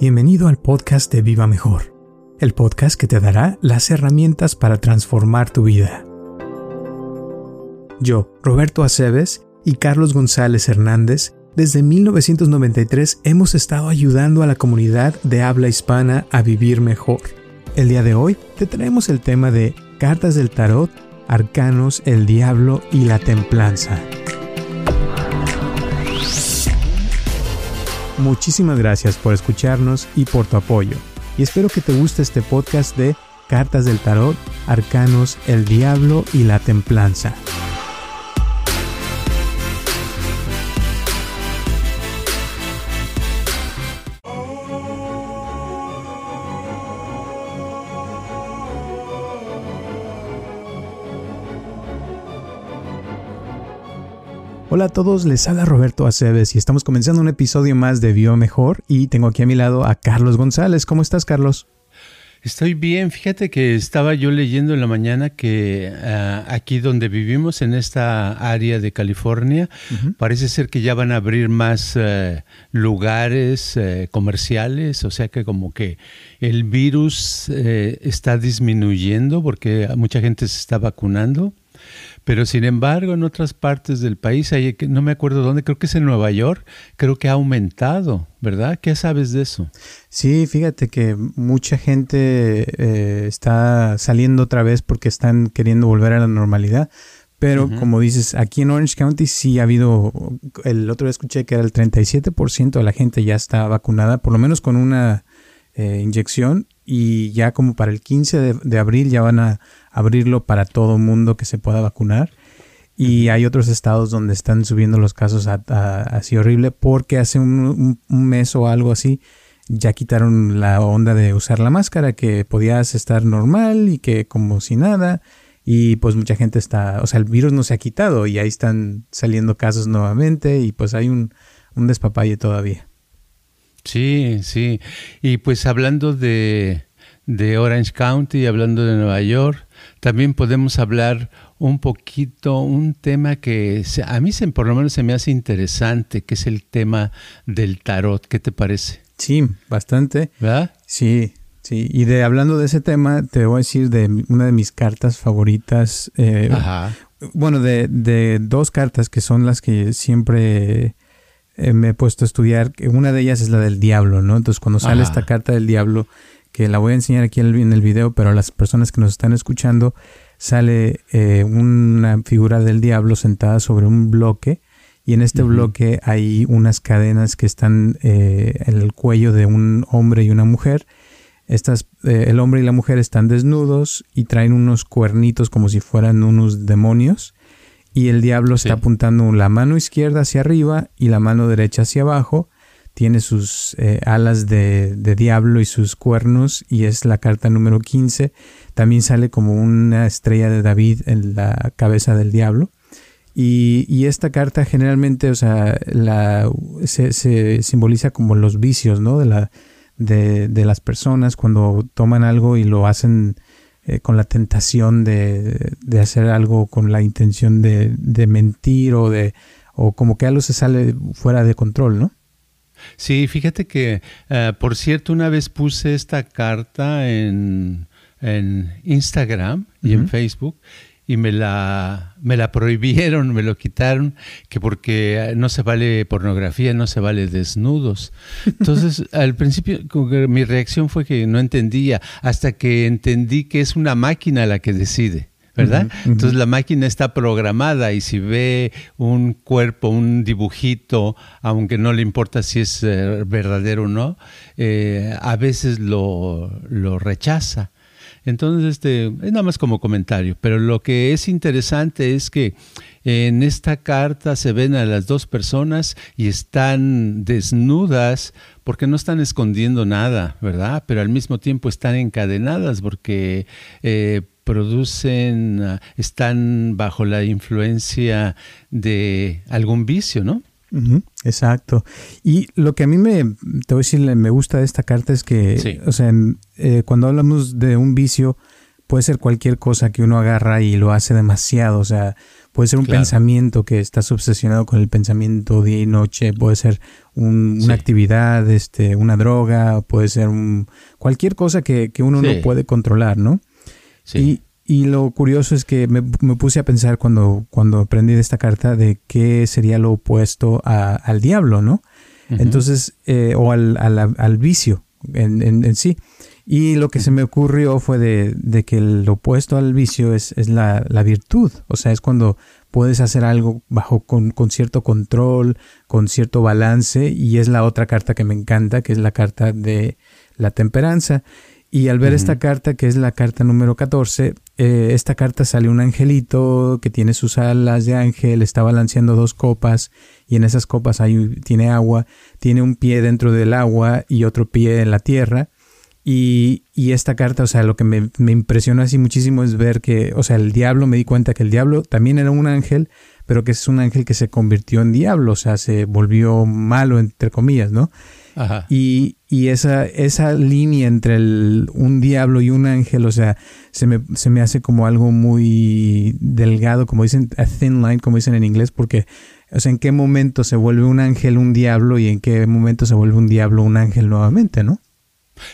Bienvenido al podcast de Viva Mejor, el podcast que te dará las herramientas para transformar tu vida. Yo, Roberto Aceves y Carlos González Hernández, desde 1993 hemos estado ayudando a la comunidad de habla hispana a vivir mejor. El día de hoy te traemos el tema de cartas del tarot, arcanos, el diablo y la templanza. Muchísimas gracias por escucharnos y por tu apoyo. Y espero que te guste este podcast de Cartas del Tarot, Arcanos, el Diablo y la Templanza. Hola a todos, les habla Roberto Aceves y estamos comenzando un episodio más de Bio Mejor y tengo aquí a mi lado a Carlos González. ¿Cómo estás, Carlos? Estoy bien, fíjate que estaba yo leyendo en la mañana que uh, aquí donde vivimos, en esta área de California, uh -huh. parece ser que ya van a abrir más uh, lugares eh, comerciales, o sea que como que el virus eh, está disminuyendo porque mucha gente se está vacunando. Pero sin embargo, en otras partes del país, hay, no me acuerdo dónde, creo que es en Nueva York, creo que ha aumentado, ¿verdad? ¿Qué sabes de eso? Sí, fíjate que mucha gente eh, está saliendo otra vez porque están queriendo volver a la normalidad. Pero uh -huh. como dices, aquí en Orange County sí ha habido, el otro día escuché que era el 37% de la gente ya está vacunada, por lo menos con una eh, inyección y ya como para el 15 de, de abril ya van a abrirlo para todo mundo que se pueda vacunar. Y hay otros estados donde están subiendo los casos a, a, así horrible porque hace un, un, un, mes o algo así ya quitaron la onda de usar la máscara, que podías estar normal y que como si nada. Y pues mucha gente está, o sea, el virus no se ha quitado y ahí están saliendo casos nuevamente y pues hay un, un despapalle todavía. Sí, sí. Y pues hablando de, de Orange County, hablando de Nueva York, también podemos hablar un poquito, un tema que a mí se, por lo menos se me hace interesante, que es el tema del tarot. ¿Qué te parece? Sí, bastante. ¿Verdad? Sí, sí. Y de hablando de ese tema, te voy a decir de una de mis cartas favoritas. Eh, Ajá. Bueno, de, de dos cartas que son las que siempre eh, me he puesto a estudiar. Una de ellas es la del diablo, ¿no? Entonces, cuando sale Ajá. esta carta del diablo, que la voy a enseñar aquí en el video, pero a las personas que nos están escuchando, sale eh, una figura del diablo sentada sobre un bloque y en este uh -huh. bloque hay unas cadenas que están eh, en el cuello de un hombre y una mujer. Estas, eh, el hombre y la mujer están desnudos y traen unos cuernitos como si fueran unos demonios y el diablo sí. está apuntando la mano izquierda hacia arriba y la mano derecha hacia abajo tiene sus eh, alas de, de, diablo y sus cuernos y es la carta número 15. También sale como una estrella de David en la cabeza del diablo. Y, y esta carta generalmente, o sea, la, se, se, simboliza como los vicios, ¿no? De, la, de, de las personas cuando toman algo y lo hacen eh, con la tentación de, de, hacer algo con la intención de, mentir o de o como que algo se sale fuera de control, ¿no? Sí, fíjate que, uh, por cierto, una vez puse esta carta en, en Instagram y uh -huh. en Facebook y me la, me la prohibieron, me lo quitaron, que porque no se vale pornografía, no se vale desnudos. Entonces, al principio mi reacción fue que no entendía, hasta que entendí que es una máquina la que decide. ¿Verdad? Uh -huh, uh -huh. Entonces la máquina está programada y si ve un cuerpo, un dibujito, aunque no le importa si es eh, verdadero o no, eh, a veces lo, lo rechaza. Entonces, este, es nada más como comentario, pero lo que es interesante es que en esta carta se ven a las dos personas y están desnudas porque no están escondiendo nada, ¿verdad? Pero al mismo tiempo están encadenadas porque eh, producen, ah, están bajo la influencia de algún vicio, ¿no? exacto. Y lo que a mí me, te voy a decir, me gusta de esta carta es que, o sea, eh, cuando hablamos de un vicio, puede ser cualquier cosa que uno agarra y lo hace demasiado, o sea, puede ser un pensamiento que estás obsesionado con el pensamiento día y noche, puede ser una actividad, este, una droga, puede ser un, cualquier cosa que, uno no puede controlar, ¿no? Sí. Y lo curioso es que me, puse a pensar cuando, cuando aprendí de esta carta de qué sería lo opuesto al diablo, ¿no? Entonces, eh, o al, al, vicio en, en, sí. Y lo que se me ocurrió fue de, que el opuesto al vicio es, es la, la, virtud. O sea, es cuando puedes hacer algo bajo con, con, cierto control, con cierto balance. Y es la otra carta que me encanta, que es la carta de la temperanza. Y al ver esta carta, que es la carta número 14, eh, esta carta sale un angelito que tiene sus alas de ángel, está balanceando dos copas y en esas copas hay, tiene agua, tiene un pie dentro del agua y otro pie en la tierra. Y, y esta carta, o sea, lo que me, me impresionó así muchísimo es ver que, o sea, el diablo, me di cuenta que el diablo también era un ángel, pero que es un ángel que se convirtió en diablo, o sea, se volvió malo, entre comillas, ¿no? Y, y, esa, esa línea entre el, un diablo y un ángel, o sea, se me, se me hace como algo muy delgado, como dicen, a thin line, como dicen en inglés, porque, o sea, en qué momento se vuelve un ángel un diablo y en qué momento se vuelve un diablo un ángel nuevamente, ¿no?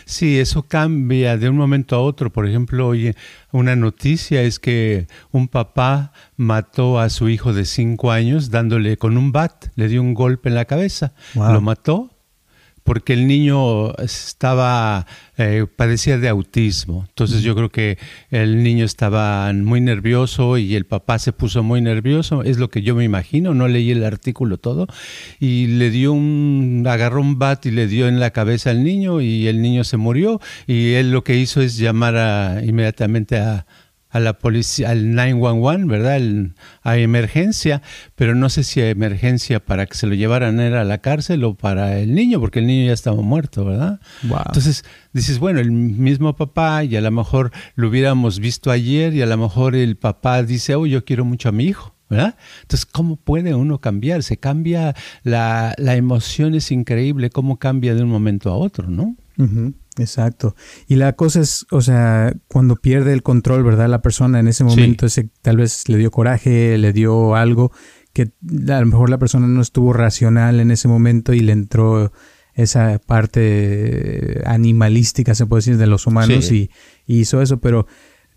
Sí, eso cambia de un momento a otro. Por ejemplo, hoy una noticia es que un papá mató a su hijo de cinco años dándole con un bat, le dio un golpe en la cabeza, lo mató porque el niño estaba, eh, padecía de autismo. Entonces yo creo que el niño estaba muy nervioso y el papá se puso muy nervioso, es lo que yo me imagino, no leí el artículo todo, y le dio un, agarró un bat y le dio en la cabeza al niño y el niño se murió. Y él lo que hizo es llamar inmediatamente a, a la policía, al 911, ¿verdad? a emergencia, pero no sé si a emergencia para que se lo llevaran a la cárcel o para el niño, porque el niño ya estaba muerto, ¿verdad? Entonces dices, bueno, el mismo papá y a lo mejor lo hubiéramos visto ayer y a lo mejor el papá dice, oh, yo quiero mucho a mi hijo. ¿verdad? Entonces, ¿cómo puede uno cambiar? Se cambia, la, la emoción es increíble, cómo cambia de un momento a otro, ¿no? Exacto. Y la cosa es, o sea, cuando pierde el control, ¿verdad? La persona en ese momento, ese, tal vez le dio coraje, le dio algo que a lo mejor la persona no estuvo racional en ese momento y le entró esa parte animalística, se puede decir, de los humanos y, hizo eso. Pero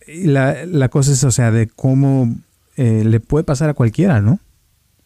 la, la, cosa es, o sea, de cómo eh, le puede pasar a cualquiera, ¿no?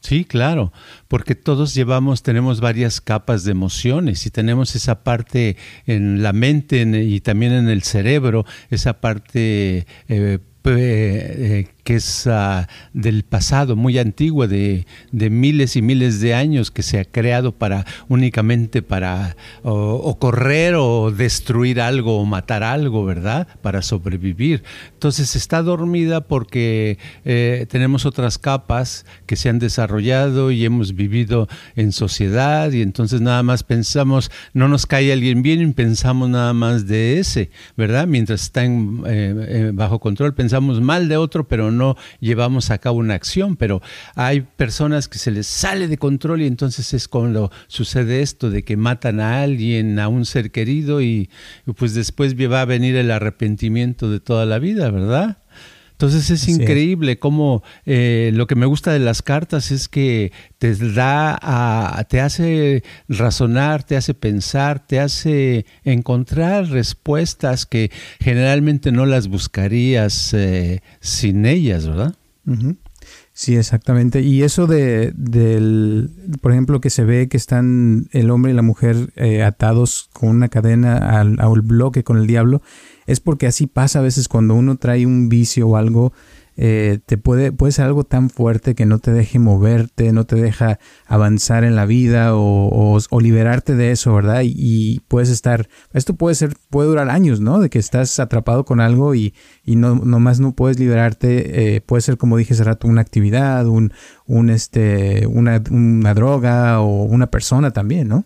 Sí, claro, porque todos llevamos, tenemos varias capas de emociones y tenemos esa parte en la mente y también en el cerebro, esa parte eh, eh, que es ah, del pasado, muy antiguo, de, miles y miles de años, que se ha creado para únicamente para o, correr o destruir algo o matar algo, ¿verdad? Para sobrevivir. Entonces está dormida porque eh, tenemos otras capas que se han desarrollado y hemos vivido en sociedad y entonces nada más pensamos, no nos cae alguien bien y pensamos nada más de ese, ¿verdad? Mientras está eh, bajo control pensamos mal de otro, pero no no llevamos a cabo una acción, pero hay personas que se les sale de control y entonces es cuando sucede esto de que matan a alguien, a un ser querido y pues después va a venir el arrepentimiento de toda la vida, ¿verdad? Entonces es increíble cómo eh, lo que me gusta de las cartas es que te da, a, te hace razonar, te hace pensar, te hace encontrar respuestas que generalmente no las buscarías eh, sin ellas, ¿verdad? Sí, exactamente. Y eso de, del, por ejemplo, que se ve que están el hombre y la mujer eh, atados con una cadena al bloque con el diablo, es porque así pasa a veces cuando uno trae un vicio o algo, eh, te puede, puede ser algo tan fuerte que no te deje moverte, no te deja avanzar en la vida o, liberarte de eso, ¿verdad? Y, puedes estar, esto puede ser, puede durar años, ¿no? De que estás atrapado con algo y, y no, nomás no puedes liberarte, eh, puede ser como dije hace rato, una actividad, un, un este, una, una droga o una persona también, ¿no?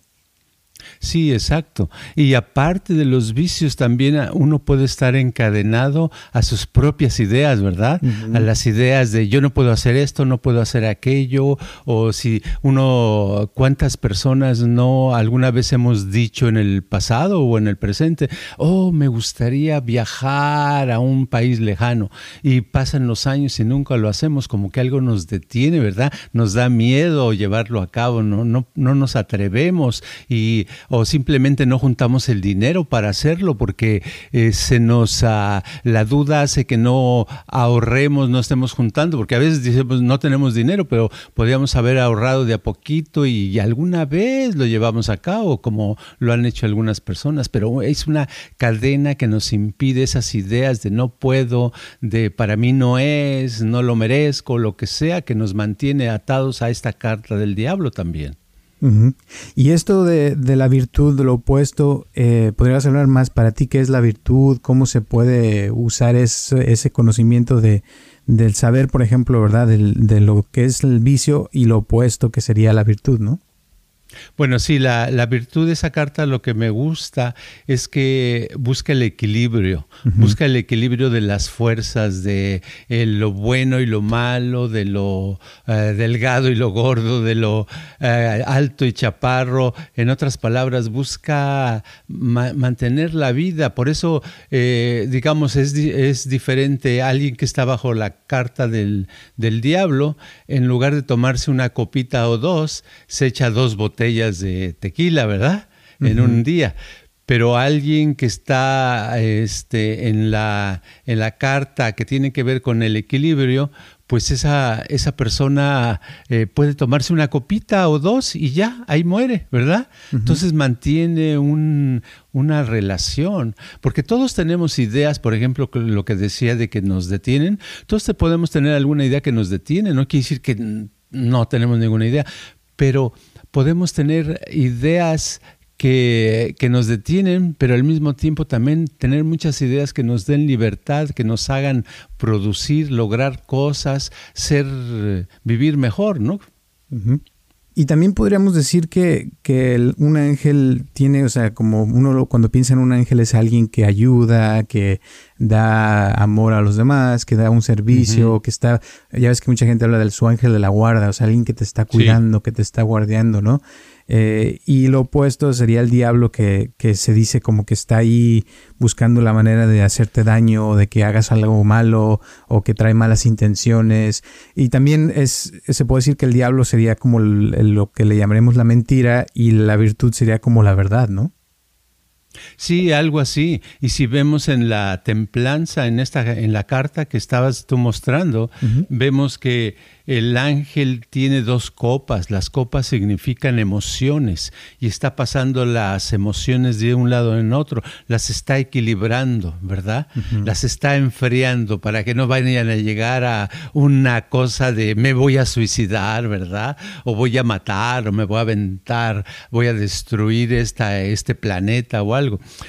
Sí, exacto. Y aparte de los vicios, también uno puede estar encadenado a sus propias ideas, ¿verdad? A las ideas de yo no puedo hacer esto, no puedo hacer aquello, o si uno, cuántas personas no alguna vez hemos dicho en el pasado o en el presente, oh, me gustaría viajar a un país lejano. Y pasan los años y nunca lo hacemos, como que algo nos detiene, ¿verdad? Nos da miedo llevarlo a cabo, no, no, no nos atrevemos y o simplemente no juntamos el dinero para hacerlo porque eh, se nos ah, la duda hace que no ahorremos, no estemos juntando, porque a veces decimos no tenemos dinero, pero podríamos haber ahorrado de a poquito y, alguna vez lo llevamos a cabo, como lo han hecho algunas personas, pero es una cadena que nos impide esas ideas de no puedo, de para mí no es, no lo merezco, lo que sea, que nos mantiene atados a esta carta del diablo también. Y esto de, la virtud, de lo opuesto, eh, ¿podrías hablar más para ti qué es la virtud? ¿Cómo se puede usar ese, conocimiento de, del saber, por ejemplo, ¿verdad? de lo que es el vicio y lo opuesto que sería la virtud, ¿no? Bueno, sí, la, virtud de esa carta lo que me gusta es que busca el equilibrio, busca el equilibrio de las fuerzas, de eh, lo bueno y lo malo, de lo eh, delgado y lo gordo, de lo eh, alto y chaparro. En otras palabras, busca mantener la vida. Por eso, digamos, es, es, diferente alguien que está bajo la carta del, del diablo, en lugar de tomarse una copita o dos, se echa dos botellas de tequila, ¿verdad? En un día. Pero alguien que está este, en, la, en la carta que tiene que ver con el equilibrio, pues esa, esa persona eh, puede tomarse una copita o dos y ya, ahí muere, ¿verdad? Entonces mantiene un, una relación, porque todos tenemos ideas, por ejemplo, lo que decía de que nos detienen, todos podemos tener alguna idea que nos detiene, no quiere decir que no tenemos ninguna idea, pero podemos tener ideas que, nos detienen, pero al mismo tiempo también tener muchas ideas que nos den libertad, que nos hagan producir, lograr cosas, ser, vivir mejor, ¿no? Y también podríamos decir que, que un ángel tiene, o sea, como uno cuando piensa en un ángel es alguien que ayuda, que da amor a los demás, que da un servicio, que está, ya ves que mucha gente habla del su ángel de la guarda, o sea, alguien que te está cuidando, que te está guardiando, ¿no? Eh, y lo opuesto sería el diablo que, que, se dice como que está ahí buscando la manera de hacerte daño o de que hagas algo malo o que trae malas intenciones. Y también es, se puede decir que el diablo sería como lo que le llamaremos la mentira y la virtud sería como la verdad, ¿no? Sí, algo así. Y si vemos en la templanza, en esta, en la carta que estabas tú mostrando, vemos que el ángel tiene dos copas, las copas significan emociones y está pasando las emociones de un lado en otro, las está equilibrando, ¿verdad? Las está enfriando para que no vayan a llegar a una cosa de me voy a suicidar, ¿verdad? O voy a matar, o me voy a aventar, voy a destruir esta, este planeta o algo,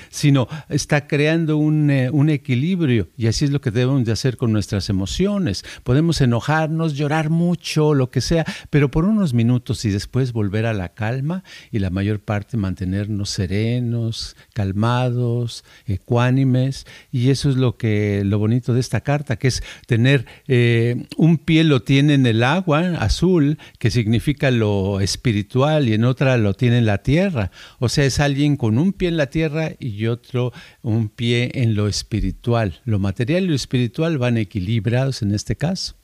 sino está creando un, eh, un equilibrio y así es lo que debemos de hacer con nuestras emociones. Podemos enojarnos, llorar, mucho, lo que sea, pero por unos minutos y después volver a la calma y la mayor parte mantenernos serenos, calmados, ecuánimes. Y eso es lo que lo bonito de esta carta, que es tener eh, un pie lo tiene en el agua azul, que significa lo espiritual, y en otra lo tiene en la tierra. O sea, es alguien con un pie en la tierra y otro un pie en lo espiritual. Lo material y lo espiritual van equilibrados en este caso.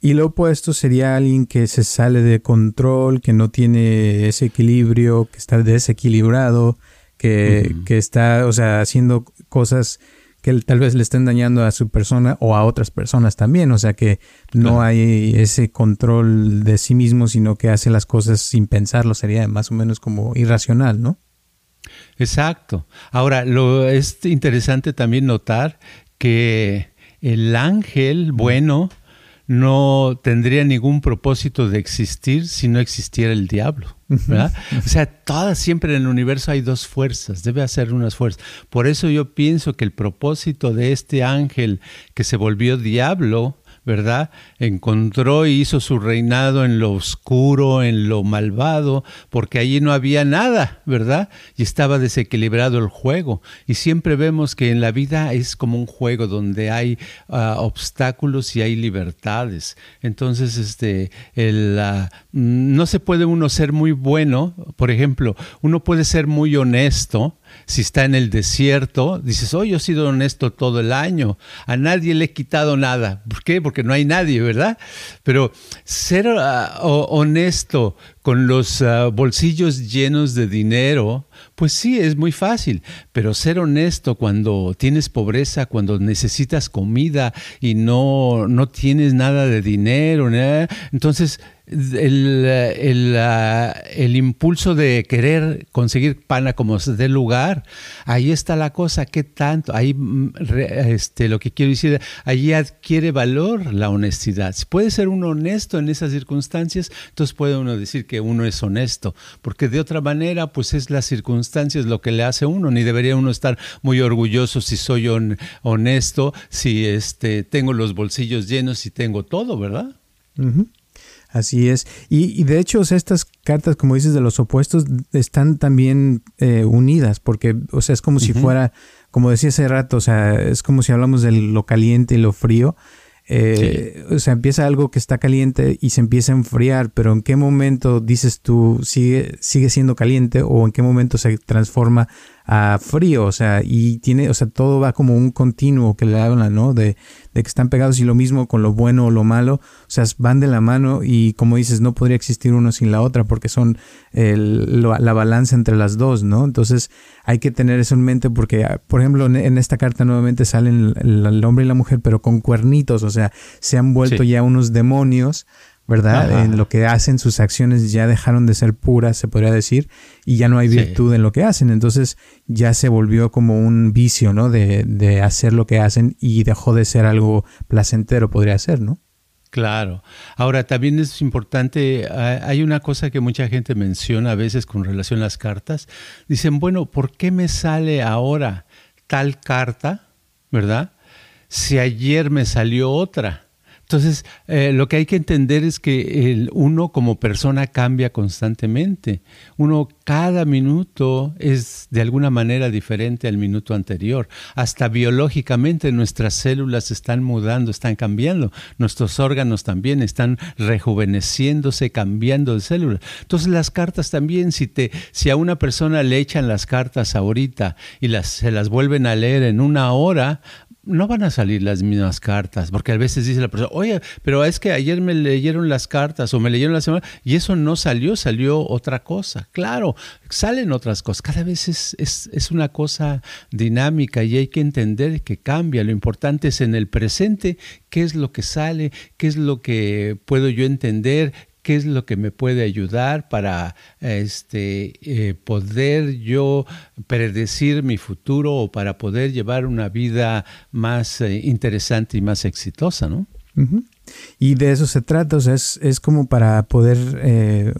Y lo opuesto sería alguien que se sale de control, que no tiene ese equilibrio, que está desequilibrado, que, que está, o sea, haciendo cosas que tal vez le estén dañando a su persona o a otras personas también. O sea que no hay ese control de sí mismo, sino que hace las cosas sin pensarlo. Sería más o menos como irracional, ¿no? Exacto. Ahora, lo es interesante también notar que el ángel bueno no tendría ningún propósito de existir si no existiera el diablo. ¿verdad? O sea, todas siempre en el universo hay dos fuerzas, debe hacer unas fuerzas. Por eso yo pienso que el propósito de este ángel que se volvió diablo ¿verdad? Encontró y hizo su reinado en lo oscuro, en lo malvado, porque allí no había nada, ¿verdad? Y estaba desequilibrado el juego. Y siempre vemos que en la vida es como un juego donde hay ah, obstáculos y hay libertades. Entonces, este, el, ah, no se puede uno ser muy bueno, por ejemplo, uno puede ser muy honesto, si está en el desierto, dices, oh, yo he sido honesto todo el año, a nadie le he quitado nada. ¿Por qué? Porque no hay nadie, ¿verdad? Pero ser ah, honesto con los ah, bolsillos llenos de dinero, pues sí, es muy fácil, pero ser honesto cuando tienes pobreza, cuando necesitas comida y no, no tienes nada de dinero, entonces el, el, el, impulso de querer conseguir pana como de lugar, ahí está la cosa, ¿qué tanto? Ahí, mm, este, lo que quiero decir, ahí adquiere valor la honestidad. Si puede ser uno honesto en esas circunstancias, entonces puede uno decir que uno es honesto, porque de otra manera, pues es las circunstancias lo que le hace uno, ni debería uno estar muy orgulloso si soy honesto, si este, tengo los bolsillos llenos y tengo todo, ¿verdad? Así es. Y, de hecho, estas cartas, como dices, de los opuestos, están también eh, unidas, porque, o sea, es como si fuera, como decía hace rato, o sea, es como si hablamos de lo caliente y lo frío. Eh, o sea, empieza algo que está caliente y se empieza a enfriar, pero ¿en qué momento dices tú sigue, sigue siendo caliente o en qué momento se transforma a frío? O sea, y tiene, o sea, todo va como un continuo que le hablan, ¿no? De, de que están pegados y lo mismo con lo bueno o lo malo, o sea, van de la mano y como dices, no podría existir uno sin la otra porque son la balanza entre las dos, ¿no? Entonces hay que tener eso en mente porque, por ejemplo, en, esta carta nuevamente salen el, hombre y la mujer, pero con cuernitos, o sea, se han vuelto ya unos demonios ¿verdad? En lo que hacen, sus acciones ya dejaron de ser puras, se podría decir, y ya no hay virtud en lo que hacen. Entonces ya se volvió como un vicio, ¿no? De, de hacer lo que hacen y dejó de ser algo placentero, podría ser, ¿no? Claro. Ahora, también es importante, hay una cosa que mucha gente menciona a veces con relación a las cartas. Dicen, bueno, ¿por qué me sale ahora tal carta, verdad? Si ayer me salió otra. Entonces, eh, lo que hay que entender es que el, uno como persona cambia constantemente. Uno cada minuto es de alguna manera diferente al minuto anterior. Hasta biológicamente nuestras células están mudando, están cambiando. Nuestros órganos también están rejuveneciéndose, cambiando de células. Entonces, las cartas también, si, te, si a una persona le echan las cartas ahorita y las, se las vuelven a leer en una hora, no van a salir las mismas cartas, porque a veces dice la persona, oye, pero es que ayer me leyeron las cartas o me leyeron la semana y eso no salió, salió otra cosa. Claro, salen otras cosas. Cada vez es, es, es una cosa dinámica y hay que entender que cambia. Lo importante es en el presente, qué es lo que sale, qué es lo que puedo yo entender, qué es lo que me puede ayudar para este, eh, poder yo predecir mi futuro o para poder llevar una vida más eh, interesante y más exitosa, ¿no? Y de eso se trata, o sea, es, es como para poder eh,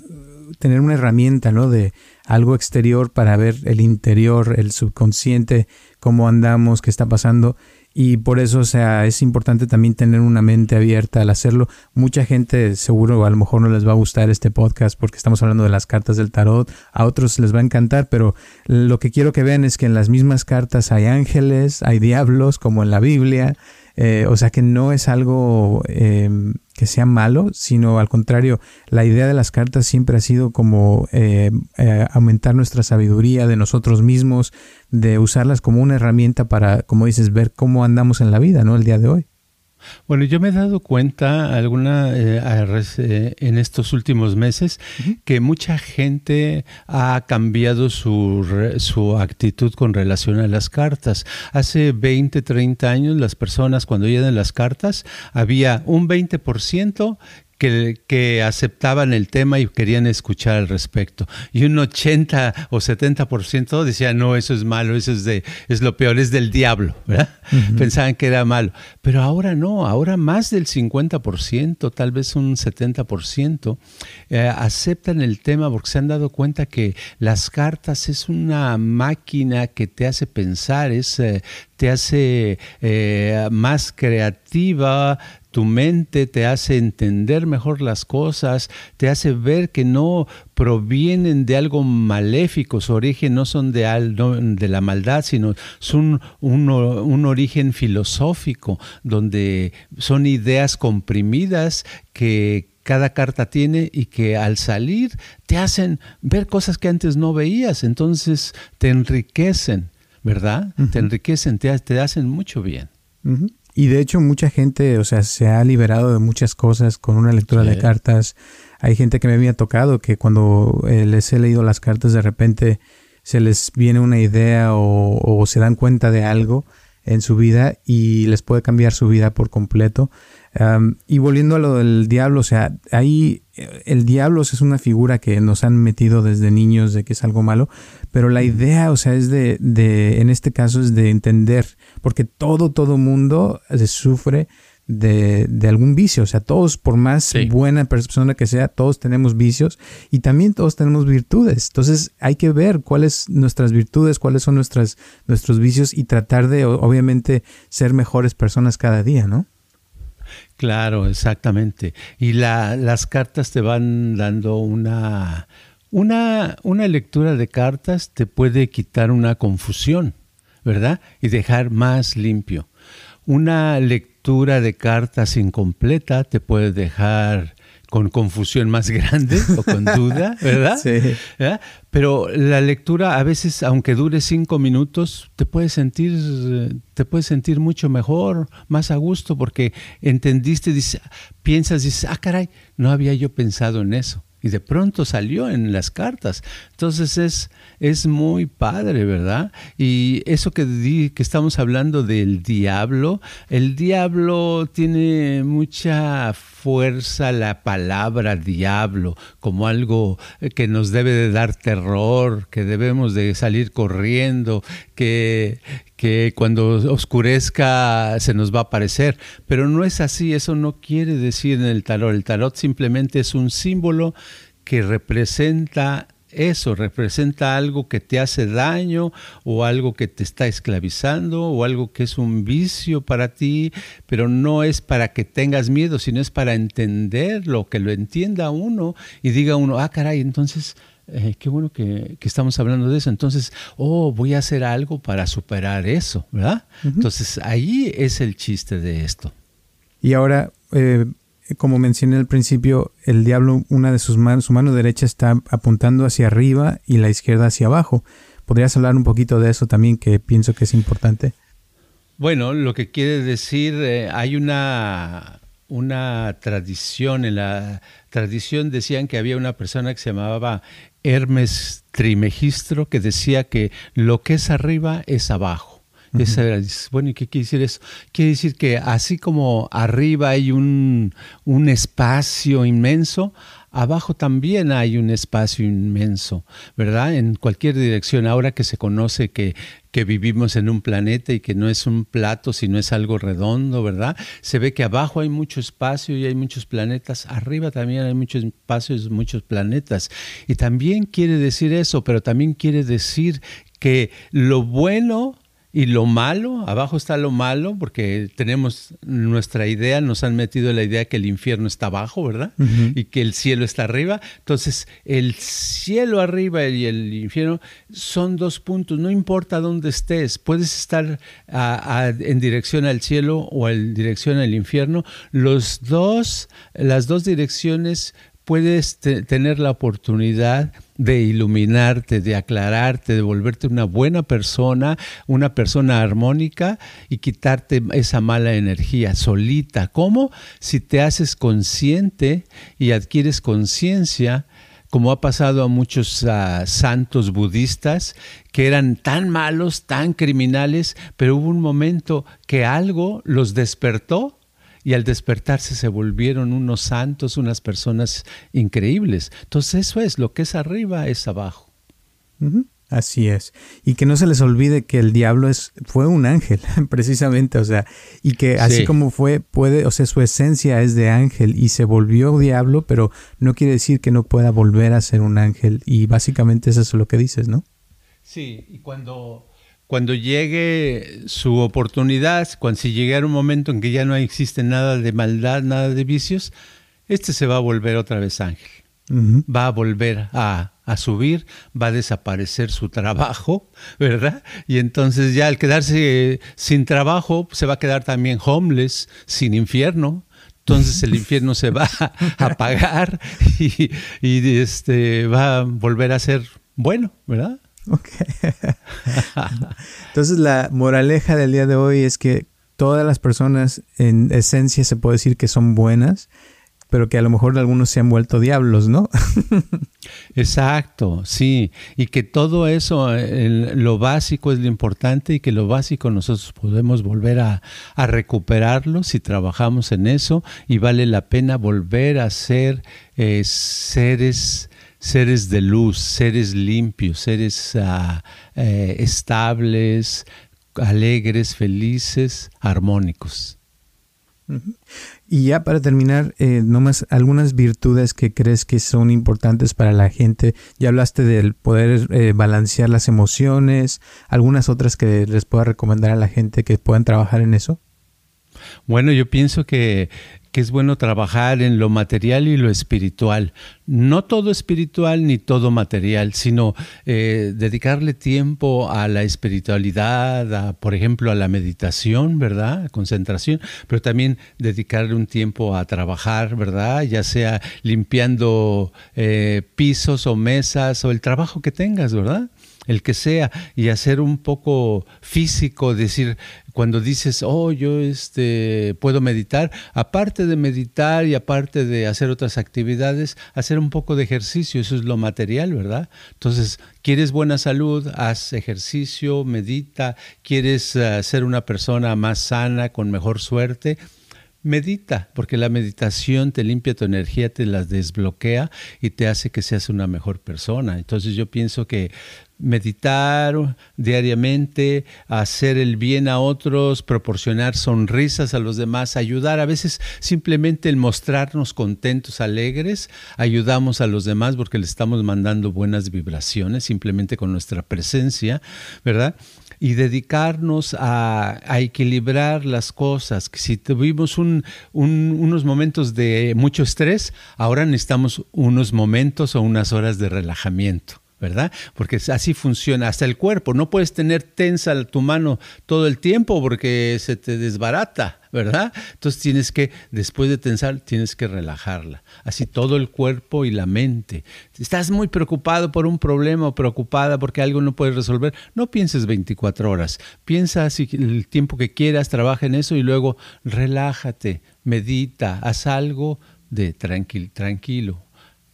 tener una herramienta, ¿no? De algo exterior para ver el interior, el subconsciente, cómo andamos, qué está pasando y por eso, o sea, es importante también tener una mente abierta al hacerlo. Mucha gente seguro a lo mejor no les va a gustar este podcast porque estamos hablando de las cartas del tarot, a otros les va a encantar, pero lo que quiero que vean es que en las mismas cartas hay ángeles, hay diablos, como en la Biblia, eh, o sea que no es algo em, que sea malo, sino al contrario, la idea de las cartas siempre ha sido como eh, eh, aumentar nuestra sabiduría de nosotros mismos, de usarlas como una herramienta para, como dices, ver cómo andamos en la vida, ¿no? El día de hoy. Bueno, yo me he dado cuenta alguna eh, eh, en estos últimos meses que mucha gente ha cambiado su, su actitud con relación a las cartas. Hace 20, 30 años las personas cuando llegan las cartas había un 20% que, que, aceptaban el tema y querían escuchar al respecto. Y un 80 o 70% decía, no, eso es malo, eso es, de, es lo peor, es del diablo, ¿verdad? Pensaban que era malo. Pero ahora no, ahora más del 50%, tal vez un 70%, eh, aceptan el tema porque se han dado cuenta que las cartas es una máquina que te hace pensar, es, eh, te hace eh, más creativa, tu mente te hace entender mejor las cosas, te hace ver que no provienen de algo maléfico, su origen no son de, de la maldad, sino son un, un, origen filosófico, donde son ideas comprimidas que cada carta tiene y que al salir te hacen ver cosas que antes no veías, entonces te enriquecen, ¿verdad? Te enriquecen, te, te hacen mucho bien. Y de hecho mucha gente, o sea, se ha liberado de muchas cosas con una lectura de cartas. Hay gente que me había tocado que cuando eh, les he leído las cartas de repente se les viene una idea o, se dan cuenta de algo en su vida y les puede cambiar su vida por completo. y volviendo a lo del diablo, o sea, ahí eh, el diablo es una figura que nos han metido desde niños de que es algo malo, pero la idea, o sea, es de, de en este caso es de entender, porque todo, todo mundo sufre de, de, algún vicio. O sea, todos, por más buena persona que sea, todos tenemos vicios y también todos tenemos virtudes. Entonces hay que ver cuáles nuestras virtudes, cuáles son nuestras, nuestros vicios y tratar de, obviamente, ser mejores personas cada día, ¿no? Claro, exactamente. Y la, las cartas te van dando una, una, una lectura de cartas te puede quitar una confusión, ¿verdad? Y dejar más limpio. Una lectura de cartas incompleta te puede dejar con confusión más grande o con duda, ¿verdad? Sí. Pero la lectura a veces, aunque dure cinco minutos, te puedes sentir, te puedes sentir mucho mejor, más a gusto, porque entendiste, piensas, dices, ah, caray, no había yo pensado en eso y de pronto salió en las cartas. Entonces es, es muy padre, ¿verdad? Y eso que, di, que estamos hablando del diablo, el diablo tiene mucha fuerza la palabra diablo como algo que nos debe de dar terror, que debemos de salir corriendo, que, que cuando oscurezca se nos va a aparecer. Pero no es así, eso no quiere decir en el tarot. El tarot simplemente es un símbolo que representa eso, representa algo que te hace daño o algo que te está esclavizando o algo que es un vicio para ti, pero no es para que tengas miedo, sino es para entenderlo, que lo entienda uno y diga uno, ah, caray, entonces eh, qué bueno que, estamos hablando de eso. Entonces, oh, voy a hacer algo para superar eso, ¿verdad? Entonces, ahí es el chiste de esto. Y ahora, eh, como mencioné al principio, el diablo, una de sus manos, su mano derecha está apuntando hacia arriba y la izquierda hacia abajo. ¿Podrías hablar un poquito de eso también, que pienso que es importante? Bueno, lo que quiere decir, eh, hay una, una tradición, en la tradición decían que había una persona que se llamaba Hermes Trimegistro que decía que lo que es arriba es abajo. bueno, ¿y qué quiere decir eso? Quiere decir que así como arriba hay un, un espacio inmenso, abajo también hay un espacio inmenso, ¿verdad? En cualquier dirección, ahora que se conoce que, que vivimos en un planeta y que no es un plato, sino es algo redondo, ¿verdad? Se ve que abajo hay mucho espacio y hay muchos planetas, arriba también hay muchos espacios, muchos planetas. Y también quiere decir eso, pero también quiere decir que lo bueno y lo malo, abajo está lo malo, porque tenemos nuestra idea, nos han metido la idea que el infierno está abajo, ¿verdad? Y que el cielo está arriba. Entonces, el cielo arriba y el infierno son dos puntos, no importa dónde estés, puedes estar en dirección al cielo o en dirección al infierno. Los dos, las dos direcciones puedes tener la oportunidad de iluminarte, de aclararte, de volverte una buena persona, una persona armónica y quitarte esa mala energía solita. ¿Cómo? Si te haces consciente y adquieres conciencia como ha pasado a muchos ah, santos budistas que eran tan malos, tan criminales, pero hubo un momento que algo los despertó y al despertarse se volvieron unos santos, unas personas increíbles. Entonces eso es, lo que es arriba es abajo. Así es. Y que no se les olvide que el diablo es, fue un ángel, precisamente, o sea, y que así como fue, puede, o sea, su esencia es de ángel y se volvió diablo, pero no quiere decir que no pueda volver a ser un ángel. Y básicamente eso es lo que dices, ¿no? Sí, y cuando, cuando llegue su oportunidad, cuando si llegara un momento en que ya no existe nada de maldad, nada de vicios, este se va a volver otra vez ángel. Va a volver a a subir, va a desaparecer su trabajo, ¿verdad? Y entonces ya al quedarse sin trabajo, se va a quedar también homeless, sin infierno. Entonces el infierno se va a apagar y, este, va a volver a ser bueno, ¿verdad? Ok. Entonces la moraleja del día de hoy es que todas las personas en esencia se puede decir que son buenas pero que a lo mejor algunos se han vuelto diablos, ¿no? Exacto, sí, y que todo eso, lo básico es lo importante y que lo básico nosotros podemos volver a, recuperarlo si trabajamos en eso y vale la pena volver a ser eh, seres seres de luz, seres limpios, seres ah, eh, estables, alegres, felices, armónicos. Y ya para terminar, eh, nomás algunas virtudes que crees que son importantes para la gente. Ya hablaste del poder eh, balancear las emociones, algunas otras que les pueda recomendar a la gente que puedan trabajar en eso. Bueno, yo pienso que que es bueno trabajar en lo material y lo espiritual. No todo espiritual ni todo material, sino eh, dedicarle tiempo a la espiritualidad, por ejemplo, a la meditación, ¿verdad? Concentración, pero también dedicarle un tiempo a trabajar, ¿verdad? Ya sea limpiando eh, pisos o mesas o el trabajo que tengas, ¿verdad? El que sea, y hacer un poco físico, decir, cuando dices, oh, yo este, puedo meditar, aparte de meditar y aparte de hacer otras actividades, hacer un poco de ejercicio, eso es lo material, ¿verdad? Entonces, quieres buena salud, haz ejercicio, medita, quieres uh, ser una persona más sana, con mejor suerte, medita, porque la meditación te limpia tu energía, te la desbloquea y te hace que seas una mejor persona. Entonces yo pienso que meditar diariamente, hacer el bien a otros, proporcionar sonrisas a los demás, ayudar, a veces simplemente el mostrarnos contentos, alegres, ayudamos a los demás porque le estamos mandando buenas vibraciones simplemente con nuestra presencia, ¿verdad? y dedicarnos a, equilibrar las cosas. Si tuvimos unos momentos de mucho estrés, ahora necesitamos unos momentos o unas horas de relajamiento. ¿Verdad? Porque así funciona hasta el cuerpo. No puedes tener tensa tu mano todo el tiempo porque se te desbarata, ¿verdad? Entonces tienes que, después de tensar, tienes que relajarla. Así todo el cuerpo y la mente. Estás muy preocupado por un problema o preocupada porque algo no puedes resolver. No pienses 24 horas. Piensa así el tiempo que quieras, trabaja en eso y luego relájate, medita, haz algo de tranquilo, tranquilo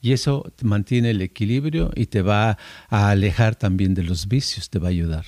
y eso mantiene el equilibrio y te va a alejar también de los vicios, te va a ayudar.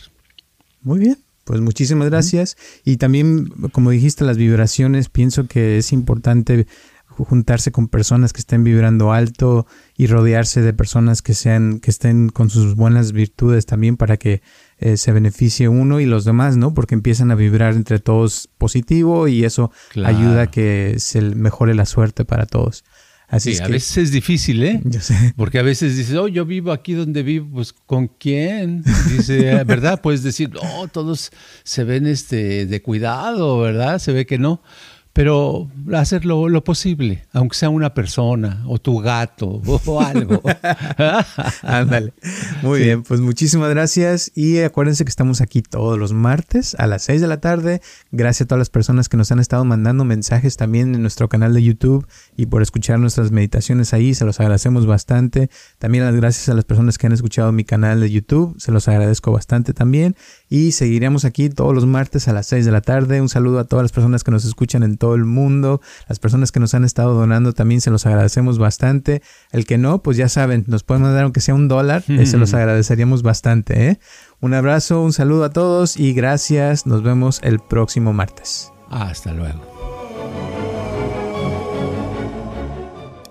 Muy bien, pues muchísimas gracias. Y también, como dijiste, las vibraciones, pienso que es importante juntarse con personas que estén vibrando alto y rodearse de personas que sean que estén con sus buenas virtudes también para que eh, se beneficie uno y los demás, ¿no? Porque empiezan a vibrar entre todos positivo y eso ayuda a que se mejore la suerte para todos. Así sí, a veces es difícil, ¿eh? Yo sé. Porque a veces dices, oh, yo vivo aquí donde vivo, pues ¿con quién? Dice, ¿verdad? Puedes decir, oh, todos se ven este, de cuidado, ¿verdad? Se ve que no pero hacer lo, posible, aunque sea una persona o tu gato o algo. Ándale. Muy bien, pues muchísimas gracias y acuérdense que estamos aquí todos los martes a las 6 de la tarde. Gracias a todas las personas que nos han estado mandando mensajes también en nuestro canal de YouTube y por escuchar nuestras meditaciones ahí, se los agradecemos bastante. También las gracias a las personas que han escuchado mi canal de YouTube, se los agradezco bastante también y seguiremos aquí todos los martes a las 6 de la tarde. Un saludo a todas las personas que nos escuchan en todo el mundo, las personas que nos han estado donando también se los agradecemos bastante. El que no, pues ya saben, nos pueden mandar aunque sea un dólar, eh, se los agradeceríamos bastante. ¿eh? Un abrazo, un saludo a todos y gracias. Nos vemos el próximo martes. Hasta luego.